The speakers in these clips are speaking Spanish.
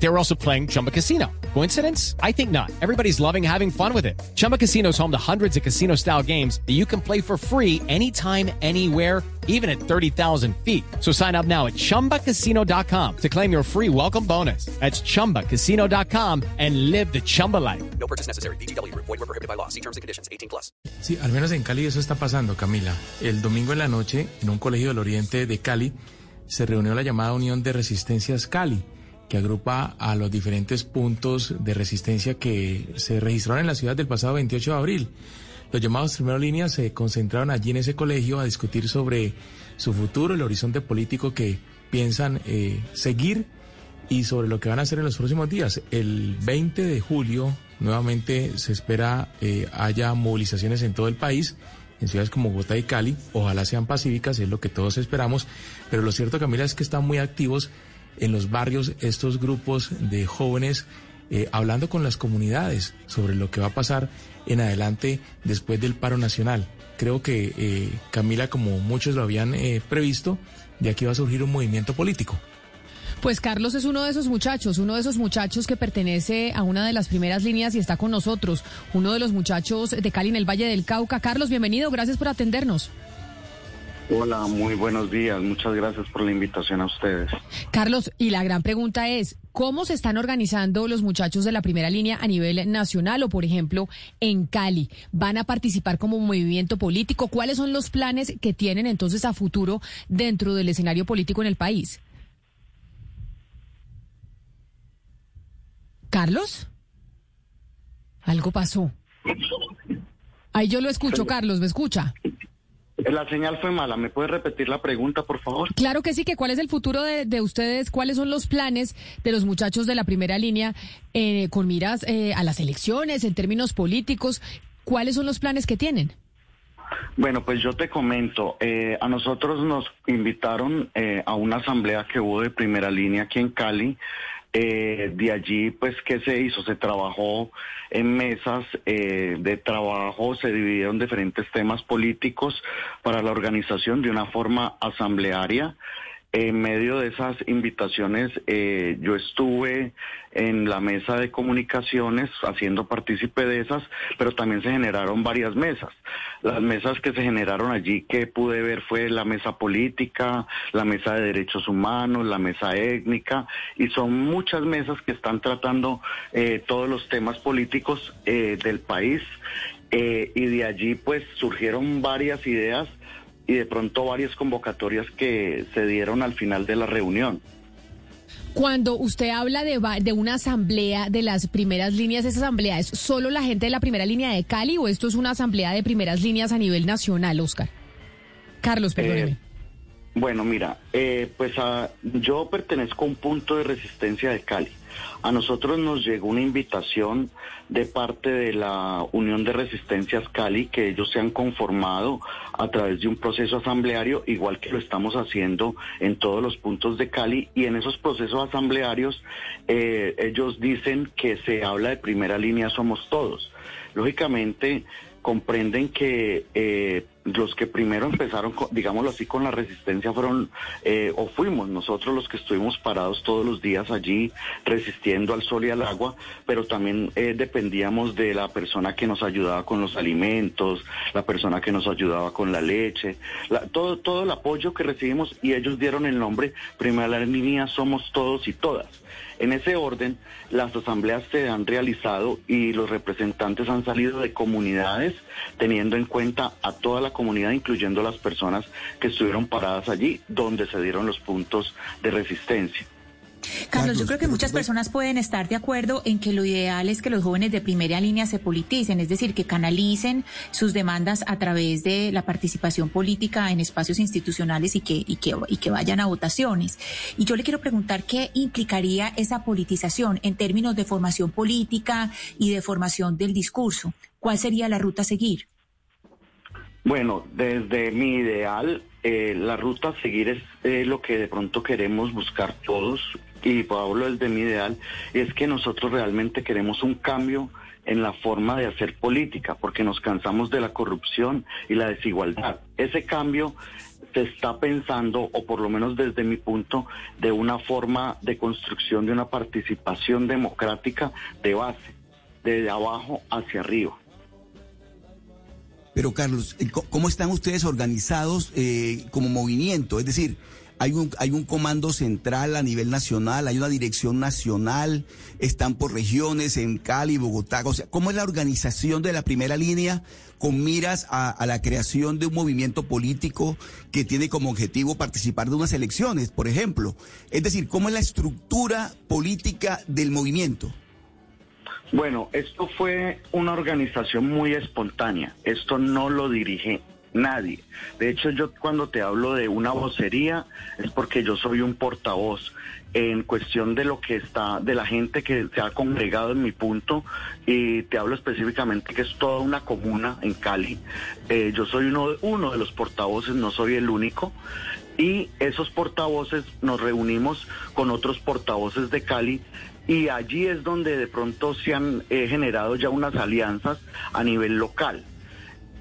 They were also playing Chumba Casino. Coincidence? I think not. Everybody's loving having fun with it. Chumba Casino is home to hundreds of casino style games that you can play for free anytime, anywhere, even at 30,000 feet. So sign up now at chumbacasino.com to claim your free welcome bonus. That's chumbacasino.com and live the Chumba life. No purchase necessary. BGW. Void were prohibited by law. See terms and conditions. 18 plus. Sí, al menos en Cali eso está pasando, Camila. El domingo en la noche, en un colegio del oriente de Cali, se reunió la llamada Unión de Resistencias Cali, que agrupa a los diferentes puntos de resistencia que se registraron en la ciudad del pasado 28 de abril. Los llamados primero líneas se concentraron allí en ese colegio a discutir sobre su futuro, el horizonte político que piensan eh, seguir y sobre lo que van a hacer en los próximos días. El 20 de julio nuevamente se espera eh, haya movilizaciones en todo el país, en ciudades como Bogotá y Cali. Ojalá sean pacíficas, es lo que todos esperamos. Pero lo cierto, Camila, es que están muy activos en los barrios estos grupos de jóvenes eh, hablando con las comunidades sobre lo que va a pasar en adelante después del paro nacional. Creo que, eh, Camila, como muchos lo habían eh, previsto, de aquí va a surgir un movimiento político. Pues Carlos es uno de esos muchachos, uno de esos muchachos que pertenece a una de las primeras líneas y está con nosotros, uno de los muchachos de Cali en el Valle del Cauca. Carlos, bienvenido, gracias por atendernos. Hola, muy buenos días. Muchas gracias por la invitación a ustedes. Carlos, y la gran pregunta es, ¿cómo se están organizando los muchachos de la primera línea a nivel nacional o, por ejemplo, en Cali? ¿Van a participar como movimiento político? ¿Cuáles son los planes que tienen entonces a futuro dentro del escenario político en el país? ¿Carlos? Algo pasó. Ahí yo lo escucho, Carlos, ¿me escucha? La señal fue mala. ¿Me puede repetir la pregunta, por favor? Claro que sí, que cuál es el futuro de, de ustedes, cuáles son los planes de los muchachos de la primera línea eh, con miras eh, a las elecciones en términos políticos, cuáles son los planes que tienen. Bueno, pues yo te comento, eh, a nosotros nos invitaron eh, a una asamblea que hubo de primera línea aquí en Cali. Eh, de allí, pues, ¿qué se hizo? Se trabajó en mesas eh, de trabajo, se dividieron diferentes temas políticos para la organización de una forma asamblearia. En medio de esas invitaciones, eh, yo estuve en la mesa de comunicaciones haciendo partícipe de esas, pero también se generaron varias mesas. Las mesas que se generaron allí que pude ver fue la mesa política, la mesa de derechos humanos, la mesa étnica, y son muchas mesas que están tratando eh, todos los temas políticos eh, del país. Eh, y de allí pues surgieron varias ideas y de pronto varias convocatorias que se dieron al final de la reunión. Cuando usted habla de, de una asamblea de las primeras líneas, ¿esa asamblea es solo la gente de la primera línea de Cali o esto es una asamblea de primeras líneas a nivel nacional, Oscar? Carlos, perdóneme. Eh, Bueno, mira, eh, pues yo pertenezco a un punto de resistencia de Cali. A nosotros nos llegó una invitación de parte de la Unión de Resistencias Cali que ellos se han conformado a través de un proceso asambleario, igual que lo estamos haciendo en todos los puntos de Cali. Y en esos procesos asamblearios eh, ellos dicen que se habla de primera línea somos todos. Lógicamente comprenden que eh, los que primero empezaron, con- digámoslo así, con la resistencia fueron eh, o fuimos nosotros los que estuvimos parados todos los días allí resistiendo al sol y al agua, pero también eh, dependíamos de la persona que nos ayudaba con los alimentos, la persona que nos ayudaba con la leche, la- todo, todo el apoyo que recibimos y ellos dieron el nombre Primera Línea Somos Todos y Todas. En ese orden, las asambleas se han realizado y los representantes han salido de comunidades teniendo en cuenta a toda la comunidad, incluyendo las personas que estuvieron paradas allí, donde se dieron los puntos de resistencia. Carlos, yo creo que muchas personas pueden estar de acuerdo en que lo ideal es que los jóvenes de primera línea se politicen, es decir, que canalicen sus demandas a través de la participación política en espacios institucionales y que, y que, y que vayan a votaciones. Y yo le quiero preguntar qué implicaría esa politización en términos de formación política y de formación del discurso. ¿Cuál sería la ruta a seguir? Bueno, desde mi ideal, eh, la ruta a seguir es eh, lo que de pronto queremos buscar todos, y hablo desde mi ideal, es que nosotros realmente queremos un cambio en la forma de hacer política, porque nos cansamos de la corrupción y la desigualdad. Ese cambio se está pensando, o por lo menos desde mi punto, de una forma de construcción de una participación democrática de base, desde abajo hacia arriba. Pero Carlos, eh, ¿cómo están ustedes organizados eh, como movimiento? Es decir, hay un, hay un comando central a nivel nacional, hay una dirección nacional, están por regiones en Cali, Bogotá. O sea, ¿cómo es la organización de la primera línea con miras a, a, la creación de un movimiento político que tiene como objetivo participar de unas elecciones, por ejemplo? Es decir, ¿cómo es la estructura política del movimiento? Bueno, esto fue una organización muy espontánea. Esto no lo dirige nadie. De hecho, yo cuando te hablo de una vocería es porque yo soy un portavoz en cuestión de lo que está, de la gente que se ha congregado en mi punto, y te hablo específicamente que es toda una comuna en Cali. Eh, yo soy uno, uno de los portavoces, no soy el único. Y esos portavoces nos reunimos con otros portavoces de Cali y allí es donde de pronto se han eh, generado ya unas alianzas a nivel local.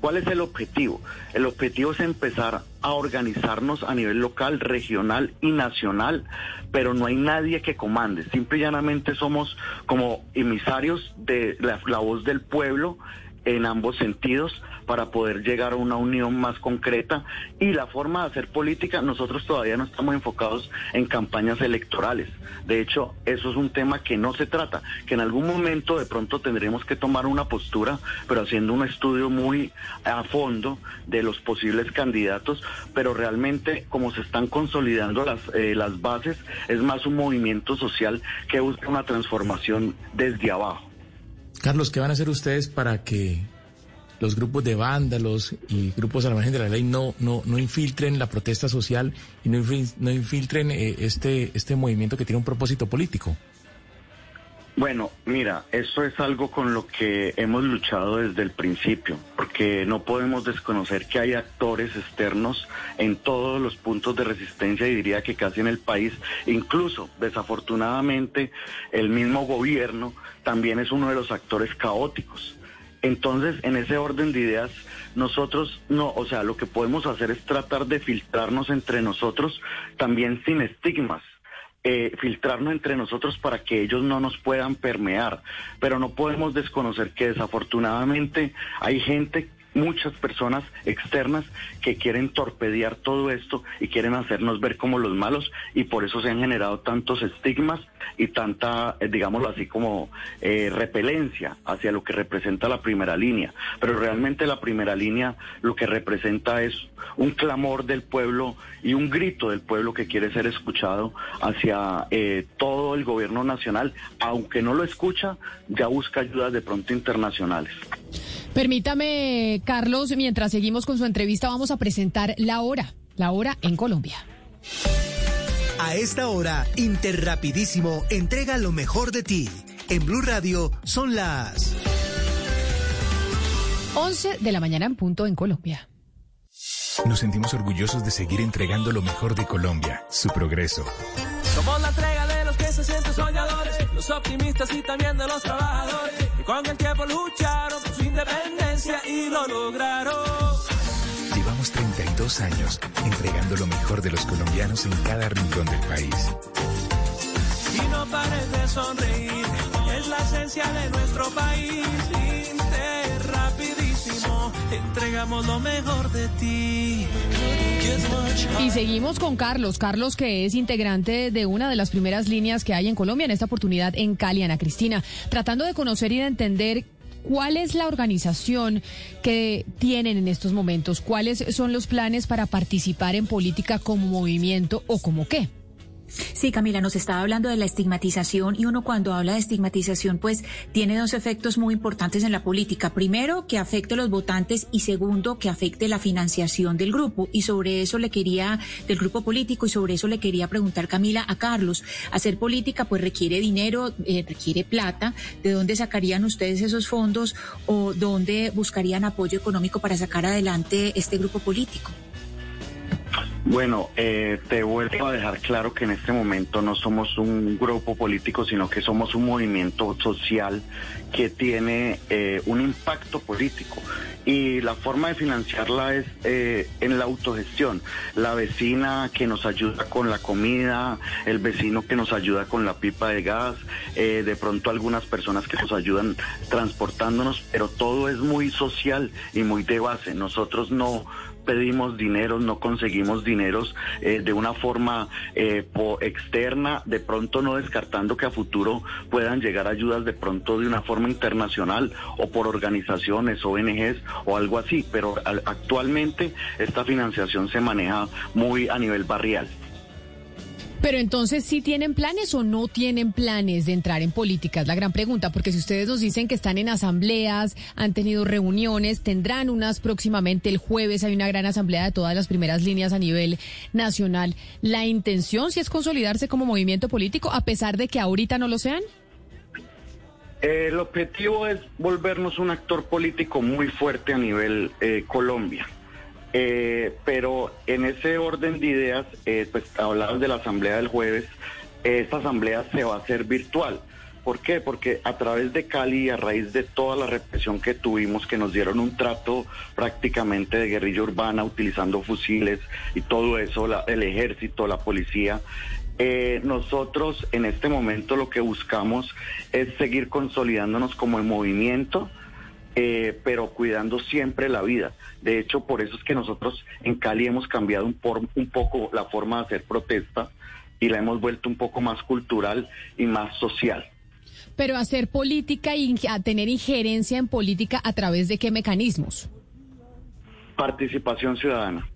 ¿Cuál es el objetivo? El objetivo es empezar a organizarnos a nivel local, regional y nacional, pero no hay nadie que comande. Simple y llanamente somos como emisarios de la, la voz del pueblo en ambos sentidos para poder llegar a una unión más concreta y la forma de hacer política, nosotros todavía no estamos enfocados en campañas electorales. De hecho, eso es un tema que no se trata, que en algún momento de pronto tendremos que tomar una postura, pero haciendo un estudio muy a fondo de los posibles candidatos, pero realmente como se están consolidando las, eh, las bases, es más un movimiento social que busca una transformación desde abajo. Carlos, ¿qué van a hacer ustedes para que los grupos de vándalos y grupos al margen de la ley no, no, no infiltren la protesta social y no, no infiltren eh, este, este movimiento que tiene un propósito político? Bueno, mira, eso es algo con lo que hemos luchado desde el principio, porque no podemos desconocer que hay actores externos en todos los puntos de resistencia y diría que casi en el país, incluso desafortunadamente el mismo gobierno también es uno de los actores caóticos. Entonces, en ese orden de ideas, nosotros no, o sea, lo que podemos hacer es tratar de filtrarnos entre nosotros también sin estigmas. Eh, filtrarnos entre nosotros para que ellos no nos puedan permear, pero no podemos desconocer que desafortunadamente hay gente muchas personas externas que quieren torpedear todo esto y quieren hacernos ver como los malos y por eso se han generado tantos estigmas y tanta, eh, digámoslo así, como eh, repelencia hacia lo que representa la primera línea. Pero realmente la primera línea lo que representa es un clamor del pueblo y un grito del pueblo que quiere ser escuchado hacia eh, todo el gobierno nacional, aunque no lo escucha, ya busca ayudas de pronto internacionales. Permítame, Carlos, mientras seguimos con su entrevista, vamos a presentar la hora, la hora en Colombia. A esta hora, Interrapidísimo entrega lo mejor de ti. En Blue Radio son las 11 de la mañana en punto en Colombia. Nos sentimos orgullosos de seguir entregando lo mejor de Colombia, su progreso. Somos la entrega de los que se sienten soñadores, los optimistas y también de los trabajadores, que con el tiempo lucharon independencia y lo lograron. Llevamos 32 años entregando lo mejor de los colombianos en cada rincón del país. Y no pares de sonreír, es la esencia de nuestro país. Interrapidísimo, entregamos lo mejor de ti. Y seguimos con Carlos, Carlos que es integrante de una de las primeras líneas que hay en Colombia, en esta oportunidad en Cali, Ana Cristina, tratando de conocer y de entender ¿Cuál es la organización que tienen en estos momentos? ¿Cuáles son los planes para participar en política como movimiento o como qué? Sí, Camila, nos estaba hablando de la estigmatización y uno cuando habla de estigmatización pues tiene dos efectos muy importantes en la política. Primero, que afecte a los votantes y segundo, que afecte la financiación del grupo. Y sobre eso le quería, del grupo político, y sobre eso le quería preguntar Camila a Carlos. Hacer política pues requiere dinero, eh, requiere plata. ¿De dónde sacarían ustedes esos fondos o dónde buscarían apoyo económico para sacar adelante este grupo político? Bueno, eh, te vuelvo a dejar claro que en este momento no somos un grupo político, sino que somos un movimiento social que tiene eh, un impacto político. Y la forma de financiarla es eh, en la autogestión. La vecina que nos ayuda con la comida, el vecino que nos ayuda con la pipa de gas, eh, de pronto algunas personas que nos ayudan transportándonos, pero todo es muy social y muy de base. Nosotros no pedimos dinero, no conseguimos dineros eh, de una forma eh, po- externa, de pronto no descartando que a futuro puedan llegar ayudas de pronto de una forma internacional o por organizaciones, ONGs o algo así, pero al- actualmente esta financiación se maneja muy a nivel barrial. Pero entonces, ¿sí tienen planes o no tienen planes de entrar en política? Es la gran pregunta, porque si ustedes nos dicen que están en asambleas, han tenido reuniones, tendrán unas próximamente el jueves, hay una gran asamblea de todas las primeras líneas a nivel nacional. ¿La intención sí es consolidarse como movimiento político, a pesar de que ahorita no lo sean? Eh, el objetivo es volvernos un actor político muy fuerte a nivel eh, Colombia. Eh, pero en ese orden de ideas, eh, pues hablabas de la asamblea del jueves, eh, esta asamblea se va a hacer virtual. ¿Por qué? Porque a través de Cali y a raíz de toda la represión que tuvimos, que nos dieron un trato prácticamente de guerrilla urbana utilizando fusiles y todo eso, la- el ejército, la policía, eh, nosotros en este momento lo que buscamos es seguir consolidándonos como el movimiento, eh, pero cuidando siempre la vida. De hecho, por eso es que nosotros en Cali hemos cambiado un, por- un poco la forma de hacer protesta y la hemos vuelto un poco más cultural y más social. Pero hacer política y a tener injerencia en política a través de qué mecanismos? Participación ciudadana.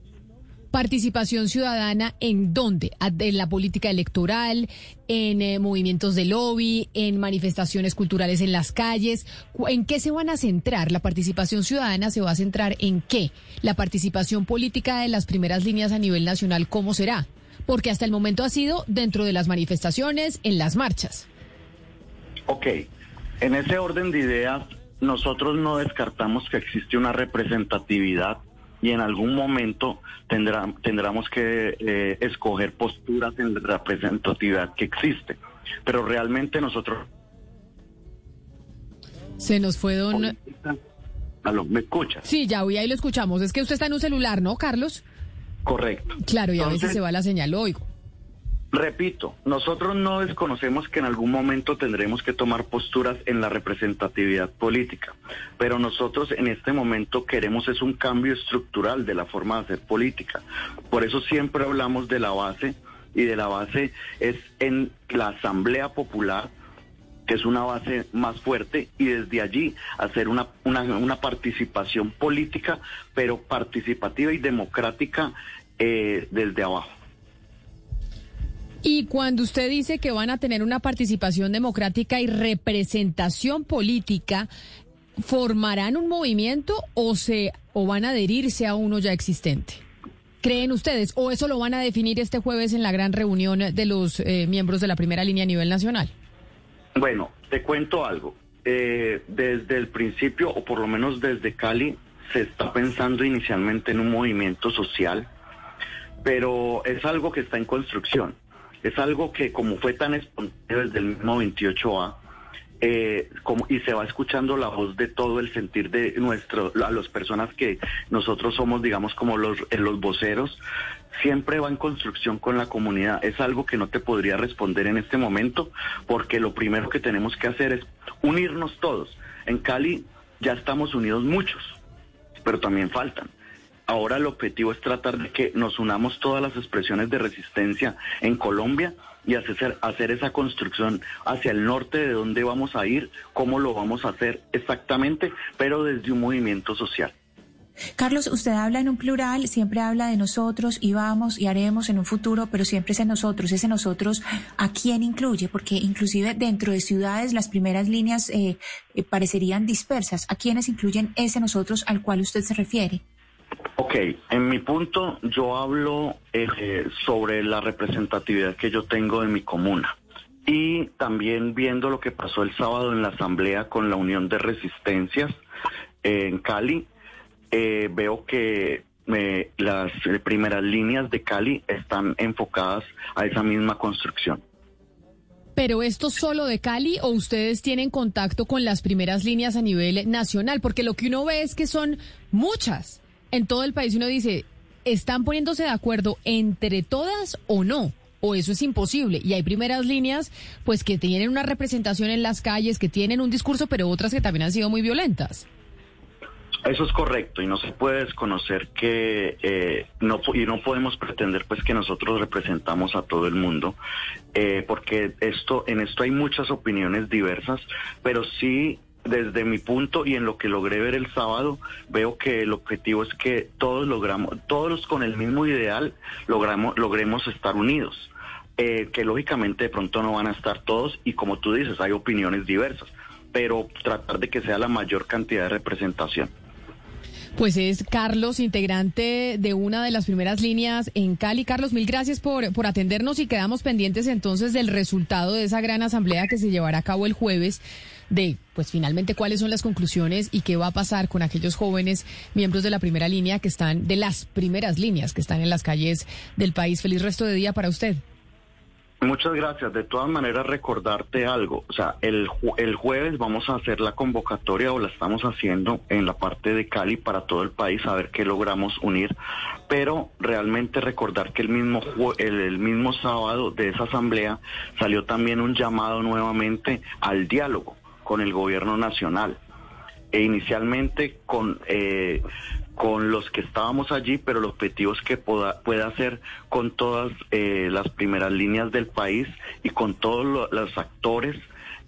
Participación ciudadana en dónde? A- En la política electoral, en eh, movimientos de lobby, en manifestaciones culturales en las calles. ¿En qué se van a centrar? ¿La participación ciudadana se va a centrar en qué? ¿La participación política de las primeras líneas a nivel nacional cómo será? Porque hasta el momento ha sido dentro de las manifestaciones, en las marchas. Ok, en ese orden de ideas, nosotros no descartamos que existe una representatividad y en algún momento tendrá, tendremos que eh, escoger posturas en la representatividad que existe. Pero realmente nosotros... Se nos fue don... Aló, ¿me escuchas? Sí, ya hoy ahí lo escuchamos. Es que usted está en un celular, ¿no, Carlos? Correcto. Claro, y a veces se va la señal, lo oigo. Repito, nosotros no desconocemos que en algún momento tendremos que tomar posturas en la representatividad política, pero nosotros en este momento queremos es un cambio estructural de la forma de hacer política. Por eso siempre hablamos de la base y de la base es en la Asamblea Popular que es una base más fuerte y desde allí hacer una, una, una participación política, pero participativa y democrática eh, desde abajo. Y cuando usted dice que van a tener una participación democrática y representación política, ¿formarán un movimiento o se o van a adherirse a uno ya existente? ¿Creen ustedes o eso lo van a definir este jueves en la gran reunión de los eh, miembros de la primera línea a nivel nacional? Bueno, te cuento algo. Eh, desde el principio, o por lo menos desde Cali, se está pensando inicialmente en un movimiento social, pero es algo que está en construcción. Es algo que como fue tan espontáneo desde el mismo 28A, eh, como, y se va escuchando la voz de todo el sentir de nuestro, a las personas que nosotros somos, digamos, como los, eh, los voceros, siempre va en construcción con la comunidad. Es algo que no te podría responder en este momento, porque lo primero que tenemos que hacer es unirnos todos. En Cali ya estamos unidos muchos, pero también faltan. Ahora el objetivo es tratar de que nos unamos todas las expresiones de resistencia en Colombia y hacer, hacer esa construcción hacia el norte de dónde vamos a ir, cómo lo vamos a hacer exactamente, pero desde un movimiento social. Carlos, usted habla en un plural, siempre habla de nosotros y vamos y haremos en un futuro, pero siempre es en nosotros. Ese nosotros, ¿a quién incluye? Porque inclusive dentro de ciudades las primeras líneas eh, eh, parecerían dispersas. ¿A quiénes incluyen ese nosotros al cual usted se refiere? Ok, en mi punto yo hablo eh, sobre la representatividad que yo tengo de mi comuna y también viendo lo que pasó el sábado en la asamblea con la Unión de Resistencias eh, en Cali, eh, veo que eh, las eh, primeras líneas de Cali están enfocadas a esa misma construcción. Pero esto solo de Cali o ustedes tienen contacto con las primeras líneas a nivel nacional, porque lo que uno ve es que son muchas en todo el país. Uno dice, ¿están poniéndose de acuerdo entre todas o no? O eso es imposible. Y hay primeras líneas, pues que tienen una representación en las calles, que tienen un discurso, pero otras que también han sido muy violentas. Eso es correcto y no se puede desconocer que eh, y no podemos pretender pues que nosotros representamos a todo el mundo eh, porque esto en esto hay muchas opiniones diversas, pero sí desde mi punto y en lo que logré ver el sábado veo que el objetivo es que todos logramos todos con el mismo ideal logramos logremos estar unidos. Eh, que lógicamente de pronto no van a estar todos y como tú dices hay opiniones diversas, pero tratar de que sea la mayor cantidad de representación. Pues es Carlos, integrante de una de las primeras líneas en Cali. Carlos, mil gracias por, por atendernos y quedamos pendientes entonces del resultado de esa gran asamblea que se llevará a cabo el jueves de, pues finalmente, cuáles son las conclusiones y qué va a pasar con aquellos jóvenes miembros de la primera línea que están, de las primeras líneas que están en las calles del país. Feliz resto de día para usted. Muchas gracias. De todas maneras, recordarte algo. O sea, el, el jueves vamos a hacer la convocatoria o la estamos haciendo en la parte de Cali para todo el país a ver qué logramos unir. Pero realmente recordar que el mismo, el, el mismo sábado de esa asamblea salió también un llamado nuevamente al diálogo con el gobierno nacional. E inicialmente con eh, con los que estábamos allí, pero el objetivo es que pueda, pueda hacer con todas eh, las primeras líneas del país y con todos los actores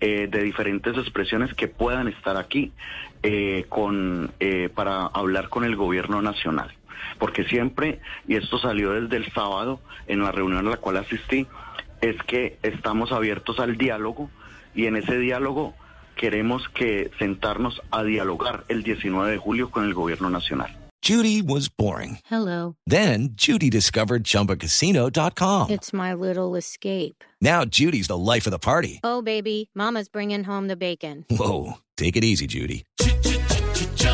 eh, de diferentes expresiones que puedan estar aquí eh, con, para hablar con el gobierno nacional. Porque siempre, y esto salió desde el sábado en la reunión a la cual asistí, es que estamos abiertos al diálogo y en ese diálogo queremos que sentarnos a dialogar el 19 de julio con el gobierno nacional. Judy was boring. Hello. Then Judy discovered chumbacasino.com. It's my little escape. Now Judy's the life of the party. Oh baby, mama's bringing home the bacon. Whoa, take it easy Judy.